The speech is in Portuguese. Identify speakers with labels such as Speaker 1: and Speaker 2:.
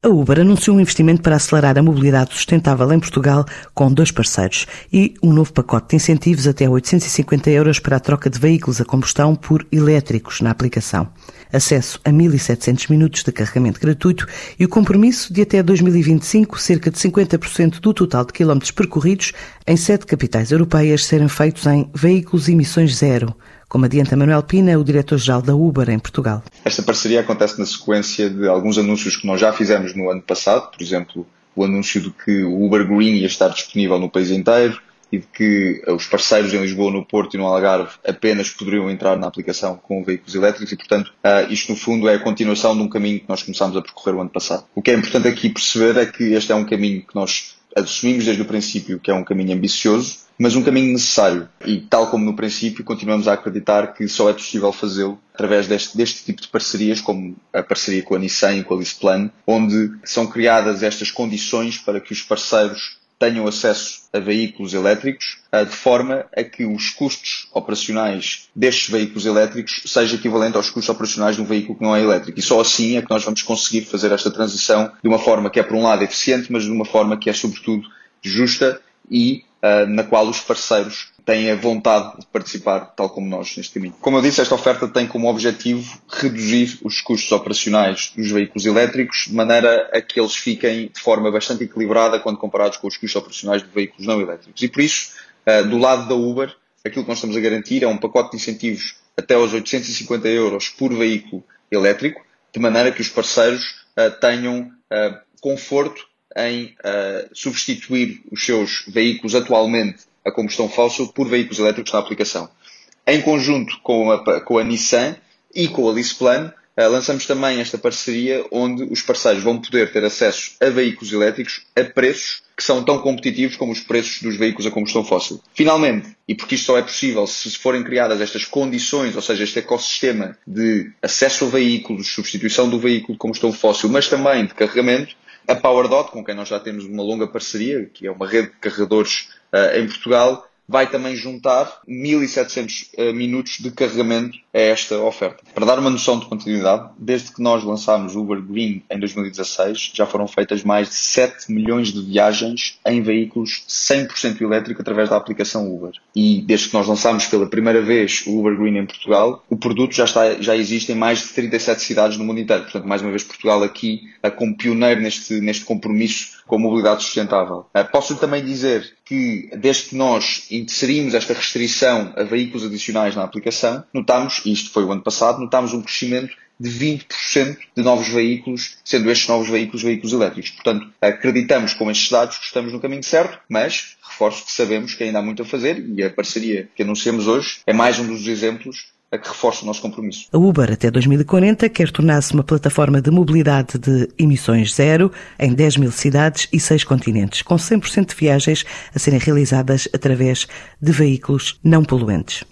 Speaker 1: A Uber anunciou um investimento para acelerar a mobilidade sustentável em Portugal com dois parceiros e um novo pacote de incentivos até 850 euros para a troca de veículos a combustão por elétricos na aplicação. Acesso a 1.700 minutos de carregamento gratuito e o compromisso de até 2025 cerca de 50% do total de quilómetros percorridos em sete capitais europeias serem feitos em veículos emissões zero como adianta Manuel Pina, o diretor-geral da Uber em Portugal.
Speaker 2: Esta parceria acontece na sequência de alguns anúncios que nós já fizemos no ano passado, por exemplo, o anúncio de que o Uber Green ia estar disponível no país inteiro e de que os parceiros em Lisboa, no Porto e no Algarve apenas poderiam entrar na aplicação com veículos elétricos e, portanto, isto no fundo é a continuação de um caminho que nós começámos a percorrer o ano passado. O que é importante aqui perceber é que este é um caminho que nós assumimos desde o princípio que é um caminho ambicioso, mas um caminho necessário. E tal como no princípio, continuamos a acreditar que só é possível fazê-lo através deste, deste, tipo de parcerias, como a parceria com a Nissan e com a Lisplan, onde são criadas estas condições para que os parceiros tenham acesso a veículos elétricos, eh, de forma a que os custos operacionais destes veículos elétricos seja equivalente aos custos operacionais de um veículo que não é elétrico. E só assim é que nós vamos conseguir fazer esta transição de uma forma que é, por um lado, eficiente, mas de uma forma que é, sobretudo, justa e uh, na qual os parceiros têm a vontade de participar, tal como nós, neste caminho. Como eu disse, esta oferta tem como objetivo reduzir os custos operacionais dos veículos elétricos, de maneira a que eles fiquem de forma bastante equilibrada quando comparados com os custos operacionais de veículos não elétricos. E por isso, uh, do lado da Uber, aquilo que nós estamos a garantir é um pacote de incentivos até aos 850 euros por veículo elétrico, de maneira que os parceiros uh, tenham conforto em uh, substituir os seus veículos atualmente a combustão fóssil por veículos elétricos na aplicação. Em conjunto com a, com a Nissan e com a Lisplan, uh, lançamos também esta parceria onde os parceiros vão poder ter acesso a veículos elétricos a preços que são tão competitivos como os preços dos veículos a combustão fóssil. Finalmente, e porque isto só é possível se forem criadas estas condições, ou seja, este ecossistema de acesso a veículos, substituição do veículo de combustão fóssil, mas também de carregamento, a PowerDot, com quem nós já temos uma longa parceria, que é uma rede de carregadores uh, em Portugal, vai também juntar 1.700 uh, minutos de carregamento a esta oferta. Para dar uma noção de continuidade, desde que nós lançámos o Uber Green em 2016, já foram feitas mais de 7 milhões de viagens em veículos 100% elétrico através da aplicação Uber. E desde que nós lançámos pela primeira vez o Uber Green em Portugal, o produto já, está, já existe em mais de 37 cidades no mundo inteiro. Portanto, mais uma vez, Portugal aqui como pioneiro neste, neste compromisso com a mobilidade sustentável. Uh, posso também dizer que, desde que nós inserimos esta restrição a veículos adicionais na aplicação, notamos, e isto foi o ano passado, notámos um crescimento de 20% de novos veículos, sendo estes novos veículos veículos elétricos. Portanto, acreditamos com estes dados que estamos no caminho certo, mas reforço que sabemos que ainda há muito a fazer e a parceria que anunciamos hoje é mais um dos exemplos a que reforça o nosso compromisso.
Speaker 1: A Uber, até 2040, quer tornar-se uma plataforma de mobilidade de emissões zero em 10 mil cidades e 6 continentes, com 100% de viagens a serem realizadas através de veículos não poluentes.